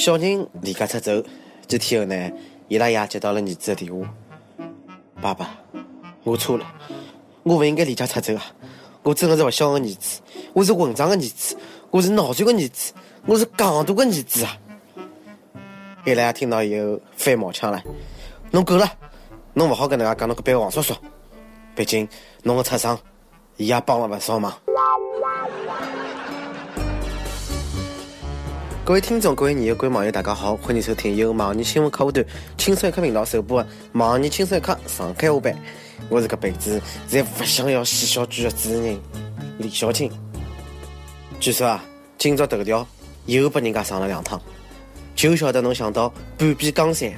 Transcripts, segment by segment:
小人离家出走，几天后呢，伊拉爷接到了儿子的电话：“爸爸，我错了，我不应该离家出走啊！我真的是不孝的儿子，我是混账的儿子，我是闹剧的儿子，我是戆大的儿子啊！”伊拉爷听到以后翻毛腔了：“侬够了，侬不好跟人家讲侬个班王叔叔，毕竟侬的出生，伊也帮了不少忙。”各位听众，各位网友，各位网友，大家好，欢迎收听由网易新闻客户端轻松一刻频道首播的网易轻松一刻上海话版。我是个辈子再不想要洗小猪的主持人李小青。据说啊，今朝头条又被人家上了两趟，就晓得侬想到半壁江山，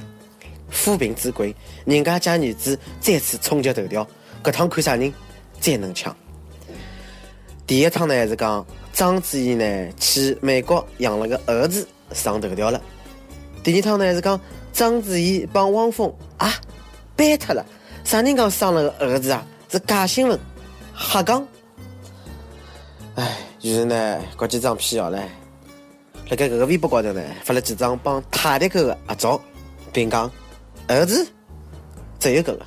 抚平之贵，人家家儿子再次冲击头条，搿趟看啥人最能抢。第一趟呢，还是讲。章子怡呢去美国养了个儿子上头条了。第二趟呢是讲章子怡帮汪峰啊掰脱了，啥人讲生了个儿子啊？是假新闻，瞎讲。哎，于是呢，搞几张辟谣嘞，辣盖搿个微博高头呢发了几张帮泰迪狗的合照，并讲儿子只有搿个。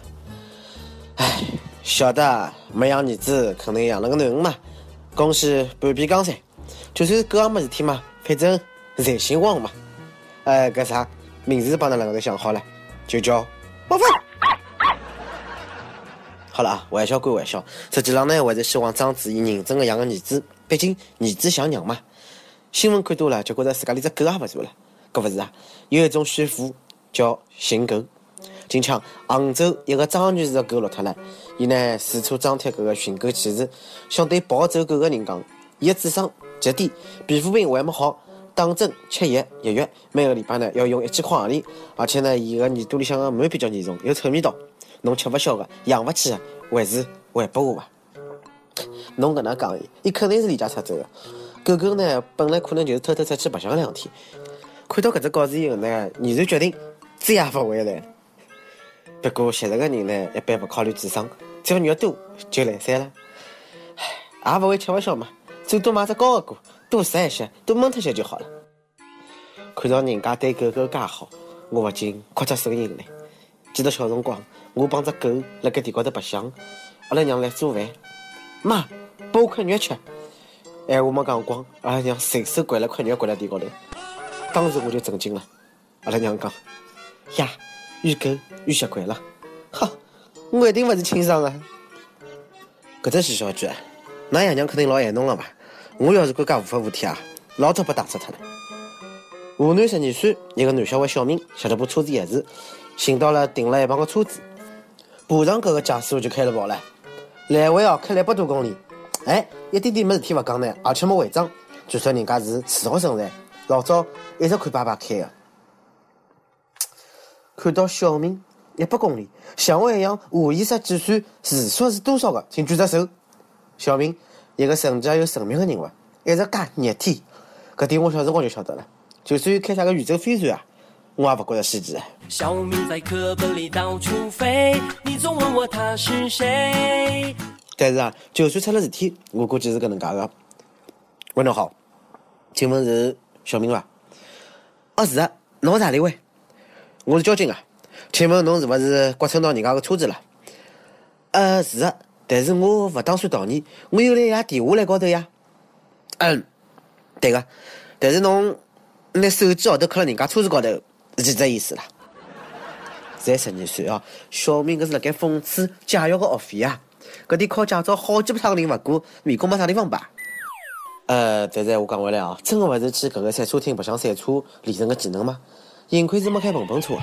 哎，晓得没养儿子，肯定养了个囡恩嘛。恭喜半壁江山，就算是狗也没事体嘛，反正侪姓汪嘛。哎，搿啥名字帮侬两个头想好了，就叫汪峰。好了啊，玩笑归玩笑，实际上呢，还是希望章子怡认真的养个儿子，毕竟儿子像娘嘛。新闻看多了，就觉着自家连只狗也勿如了，搿勿是啊？有一种炫富叫寻狗。今腔，杭州一个张女士的狗落脱了，伊呢四处张贴搿个寻狗启事，想对抱走狗的人讲：伊的智商极低，皮肤病还没好，打针吃药一月，每个礼拜呢要用一千块洋钿，而且呢伊个耳朵里向的螨比较严重，有臭味道，侬吃勿消的，养勿起的，还是还拨我伐？侬搿能讲伊，伊肯定是离家出走的。狗狗呢本来可能就是偷偷出去白相两天，看到搿只告示以后呢，毅然决定再也勿回来。不过现实个人呢，一般不考虑智商，只要肉多就来三了。唉，也不会吃不消嘛，最多买只高个锅，多晒一些，多焖脱些就好了。看到人家对狗狗介好，我不禁哭出声音来。记得小辰光，我帮只狗辣盖地高头白相，阿拉娘来做饭，妈，拨我块肉吃。闲话没讲光，阿拉娘随手掼了块肉掼辣地高头，当时我就震惊了。阿拉娘讲，呀。遇狗遇习惯了，哈，我一定勿是亲生的。搿只死小猪，㑚爷娘肯定老爱侬了吧？我要是管介无法无天啊，老早被打死脱了。湖南十二岁一个男小孩小明骑着部车子夜市，寻到了停了一旁的车子，爬上搿个驾驶座就开了跑了，来回哦开了一百多公里。哎，一点点没事体勿讲呢，而且没违章，据说人家是自学成才，老早一直看爸爸开的。看到小明一百公里，像我一样下意识计算时速是多少个，请举只手。小明，一个成家有神秘的人物，一直介热天，搿点我小辰光就晓得了。就算开啥个宇宙飞船啊，我也勿觉得稀奇。小明在课本里到处飞，你总问我他是谁。但是啊，就算出了事体，我估计是搿能介个。喂，侬好，请问是小明伐？哦，是的，侬是哪里位？我是交警啊，请问侬是勿是刮蹭到人家个车子了？呃，是的，但是我勿打算逃逸，我有来压电话来高头呀。嗯，对个，但是侬拿手机号头刻了人家车子高头，是几只意思啦？才十二岁啊，小明搿是辣盖讽刺驾校个学费啊！搿点考驾照好几百趟人勿过，面孔没啥地方摆。呃，但是我讲回来啊，真个勿是去搿个赛车厅白相赛车练成个技能吗？幸亏是没开碰碰车，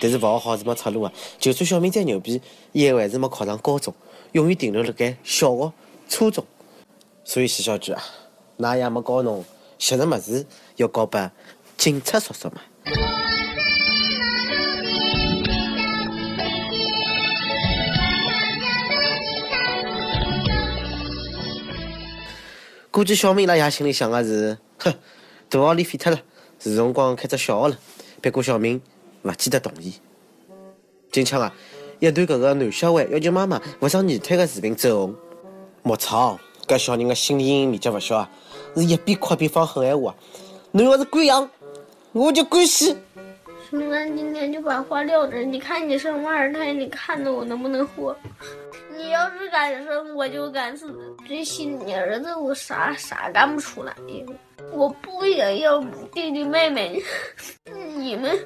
但是勿好好是没出路啊！就算小明再牛逼，也还是没考上高中，永远停留辣盖小学、初中。所以徐小菊啊，㑚爷没教侬识时么子要教拨警察叔叔嘛？估计小明拉爷心里想的是：哼，大学里废脱了。是辰光开只小学了，不过小明勿记得同意。今朝啊，一段搿个男小孩要求妈妈勿上二胎的视频走红。莫操，搿小人个心理阴影面积勿小啊！是一边哭一边放狠闲话啊。侬要是敢养，我就敢死。熊咱今天就把话撂这，你看你生二胎，你看着我能不能活？你要是敢生，我就敢死。最心你儿子，我啥啥干不出来呀？我不也要弟弟妹妹？你们，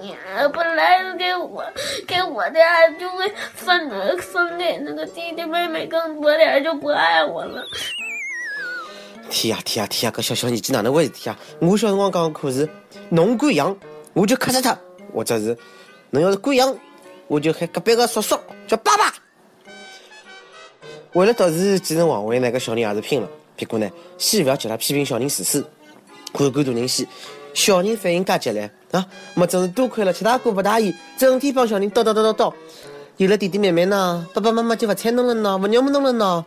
你本来给我给我的爱就会分分给那个弟弟妹妹更多点，就不爱我了。天呀天呀天呀！这小小年纪哪能回事体啊？我小辰光讲可是，侬敢养，我就克死他；或者是，侬要是敢养，我就喊隔壁个叔叔叫爸爸。为了夺取继承王位呢，搿小人也是拼了。不过呢，先勿要叫他批评小人自私，看管大人先。小人反应介激烈啊！么真是多亏了七大姑八大姨，整天帮小人叨叨叨叨叨。有了弟弟妹妹呢，爸爸妈妈就勿睬侬了呢，勿让侬了呢。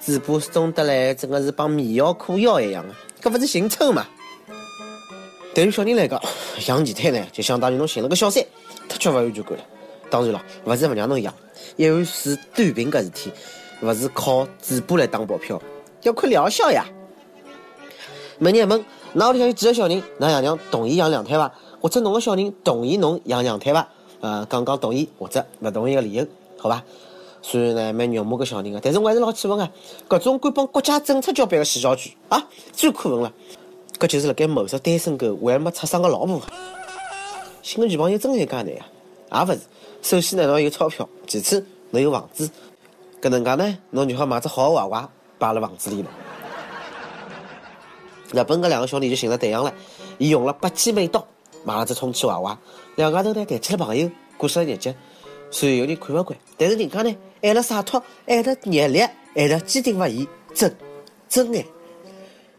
嘴巴松得来，真的是帮迷药苦药一样的，搿勿是寻抽嘛？对于小人来讲，养二胎呢，就相当于侬寻了个小三，太缺乏安全感了。当然了，勿是勿让侬养，一碗水端平搿事体，勿是靠嘴巴来打保票，要看疗效呀。问你一问。那屋里向有几个小人？那爷娘同意养两胎伐？或者侬个小人同意侬养两胎伐？呃，讲讲同意或者勿同意个理由，好伐？虽然呢蛮肉麻个小人个，但是我还是老气愤个，搿种敢帮国家政策交办个死小鬼啊，最可恨了！搿就是辣盖谋杀单身狗还没出生个老婆。寻个女朋友真有介难啊？也勿是，首先呢侬有钞票，其次侬有房子，搿能介呢侬就好买只好娃娃摆辣房子里了。日本搿两个兄弟就寻了对象了，伊用了八千美刀买了只充气娃娃，两家头呢谈起了朋友，过上了日脚。虽然有人看勿惯，但是人家呢爱了洒脱，爱了热烈，爱了坚定勿移，真真爱，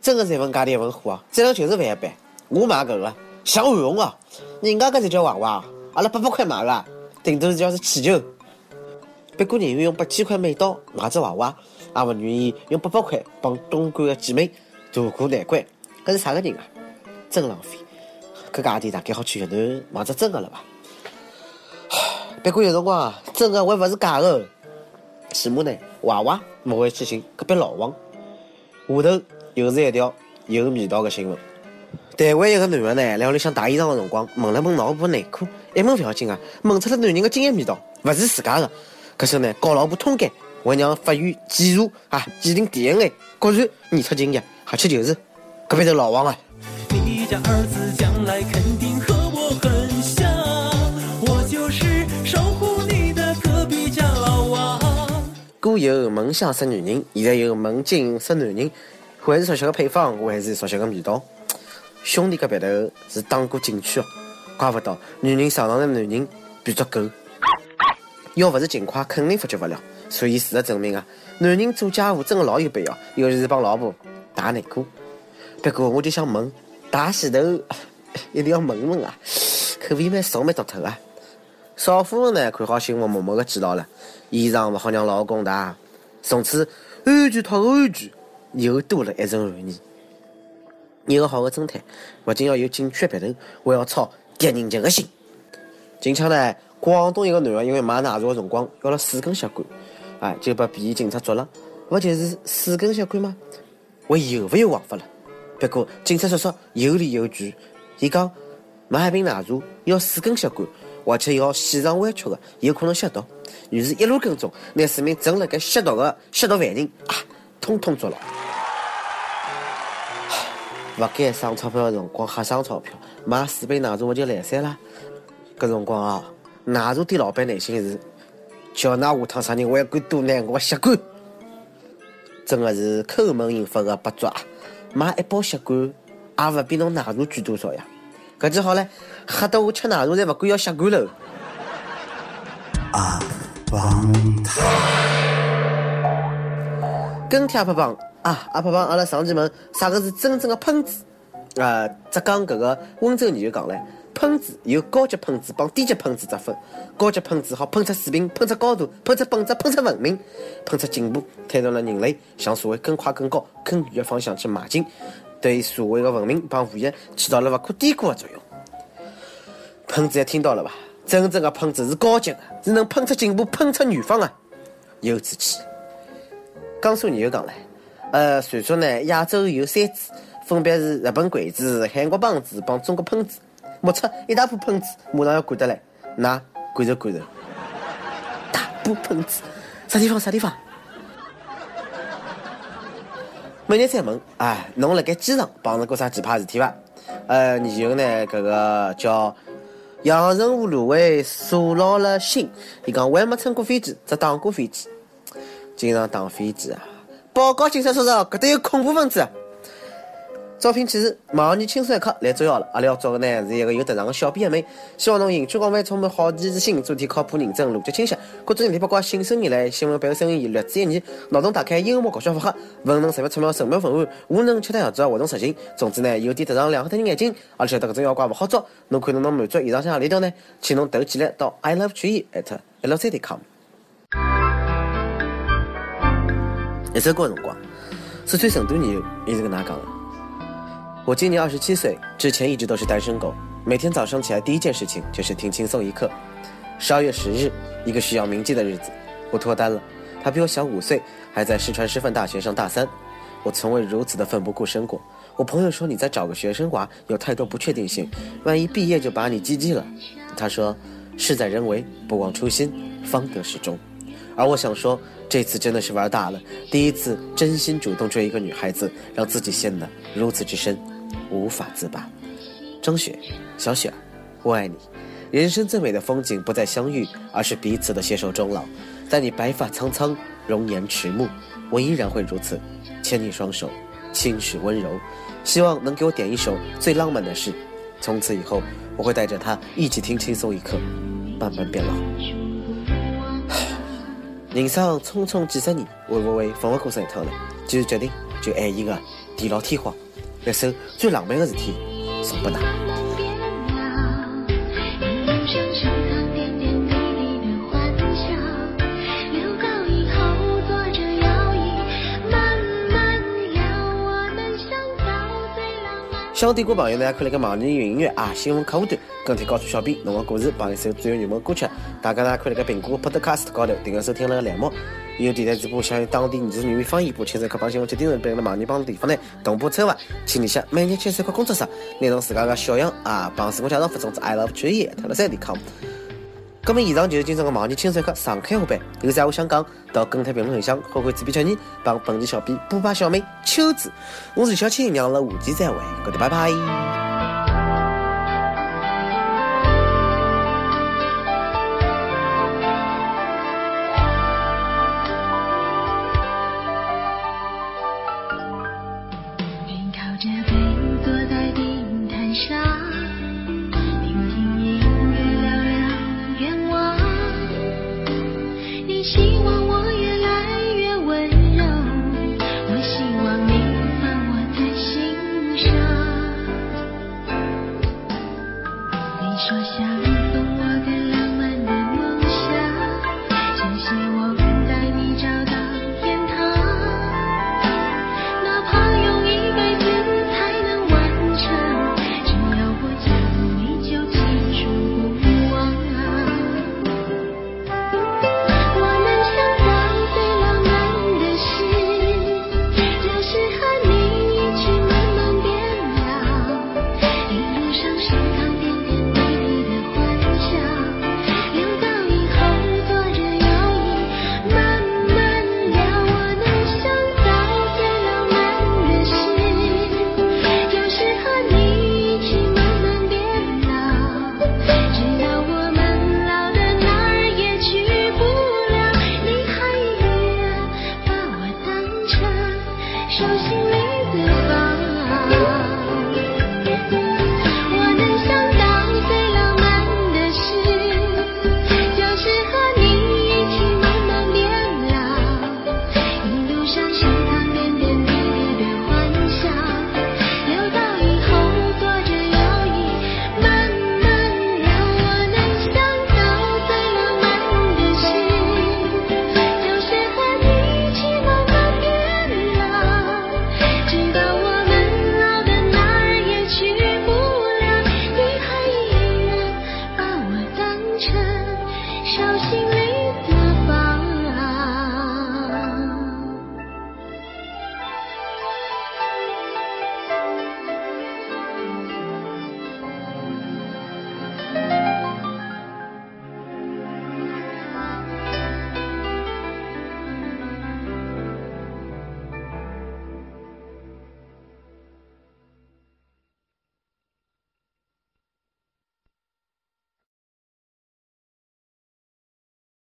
真的是一份价钿一份货啊！质量就是万一般。我买搿个像玩红哦，人家搿才叫娃娃，阿拉八百块买个，顶多是叫是气球。不过宁愿用八千块美刀买只娃娃，也勿愿意用八百块帮东莞的姐妹。渡过难关，搿是啥个人啊？真浪费！搿价钿大概好去越南买只真个了吧？不过有辰光啊，真个还勿是假个。起码呢，娃娃勿会去寻隔壁老王。下头又是一条有味道的新闻。台湾一个男个呢，辣屋里向洗衣裳的辰光，闻了闻老婆内裤，一闻勿要紧啊，闻出了男人的精液味道，勿是自家的。搿时候呢，告老婆通奸，还让法院检查啊，鉴定 DNA，果然验出精液。而且就是隔壁的老王啊。你家儿子将来肯定和我很像，我就是守护你的隔壁家老王。古有梦想识女人，现在有梦境识男人，还是熟悉个配方，我还是熟悉个味道。兄弟隔壁头是打过进去哦，怪不得女人上床的男人比作狗。要不是勤快，肯定发觉不了。所以事实证明啊，男人做家务真的老有必要，尤其是帮老婆。打内裤，不过我就想问，打洗头 一定要问问啊，口味蛮重蛮独特啊。少妇人呢，看好新闻，默默的记牢了，衣裳不好让老公洗，从此安全套安全，又多了一层含义。一个好的侦探，不仅要有警犬的鼻头，还要操敌人级的心。近腔呢，广东一个男的因为买奶茶的辰光要了四根吸管，哎，就被便衣警察抓了。不就是四根吸管吗？我有没有王法了？不过警察叔叔有理有据，伊讲买一瓶奶茶要四根吸管，而且要现场弯曲的，有可能吸毒。于是，一路跟踪，拿四名正辣盖吸毒的吸毒犯人啊，通通抓牢。不该省钞票的辰光瞎省钞票，买四杯奶茶我就来三了。搿辰光啊，奶茶店老板内心是：叫㑚下趟啥人还敢多拿我吸管？真的是抠门引发的八爪，买一包吸管，也勿比侬奶茶贵多少呀？搿就好唻，吓得我吃奶茶侪勿敢要吸管了。阿胖汤，跟帖阿胖胖啊，阿胖胖，阿拉上前问啥个是真正的喷子？啊，浙江搿个温州人就讲唻。喷子有高级喷子帮低级喷子之分，高级喷子好喷出水平，喷出高度，喷出本质，喷出文明，喷出进步，推动了人类向社会更快、更高、更远的方向去迈进，对社会的文明帮富裕起到了勿可低估的作用。喷子也听到了吧？真正的喷子是高级的，是能喷出进步、喷出远方的，有志气。江苏人又讲了，呃，传说呢，亚洲有三子。分别是日本鬼子、韩国棒子帮中国喷子。目测一大波喷子马上要赶得来，那赶着赶着，大波喷子啥地方啥地方？每日再问，哎，侬辣盖机场碰着过啥奇葩事体伐？呃，然后呢，搿个叫阳澄湖芦苇锁牢了心，伊讲我还没乘过飞机，只打过飞机，经常打飞机啊！报告警察叔叔，搿搭有恐怖分子。招聘启事：毛你轻松一刻来重要了。阿拉要招的呢是一个有特长的小编妹，希望侬兴趣广泛，充满好奇之心，做题靠谱认真，逻辑清晰。各种人体八卦，信手拈来，新闻背后声音略知一二，脑洞大开，幽默搞笑，符合文能十分出妙，神妙文案，武能七大样子，活动实行。总之呢，有点特长，两黑的眼睛，而且得搿种妖怪勿好抓。侬看侬能满足以上向何里条呢？请侬投简历到 i love 曲艺 at l c 点 com。一首歌辰光，四川成都人也是个哪讲的？我今年二十七岁，之前一直都是单身狗。每天早上起来第一件事情就是听轻松一刻。十二月十日，一个需要铭记的日子，我脱单了。他比我小五岁，还在四川师范大学上大三。我从未如此的奋不顾身过。我朋友说你再找个学生娃，有太多不确定性，万一毕业就把你 GG 了。他说事在人为，不忘初心，方得始终。而我想说，这次真的是玩大了，第一次真心主动追一个女孩子，让自己陷得如此之深。无法自拔。张雪，小雪，我爱你。人生最美的风景不在相遇，而是彼此的携手终老。在你白发苍苍、容颜迟暮，我依然会如此，牵你双手，轻视温柔。希望能给我点一首最浪漫的事。从此以后，我会带着他一起听轻松一刻，慢慢变老。人生匆匆几十年，会不会奋不顾身一趟呢？既然决定，就爱一个地老天荒。一首最浪漫的事体送给他。想听歌朋友呢，可以在网易云音乐啊新闻客户端跟帖告诉小编侬个故事，帮一首最有热门歌曲。大家呢可以在苹果 Podcast 高头订阅收听那个栏目。有电台直播响应当地二十语方言播，轻松客帮新闻接点人，别个网易帮地方呢同步策划，请你下每年千三块工作室，拿侬自家个小样啊，帮自我介绍发送至 i love 曲艺特了三点 com。咁么以上就是今朝个网易轻松课上开下班，有啥话想讲，到跟帖评论里向，后会主编叫你帮本期小编补把小妹秋子，我是小青，让了下期再会，各位拜拜。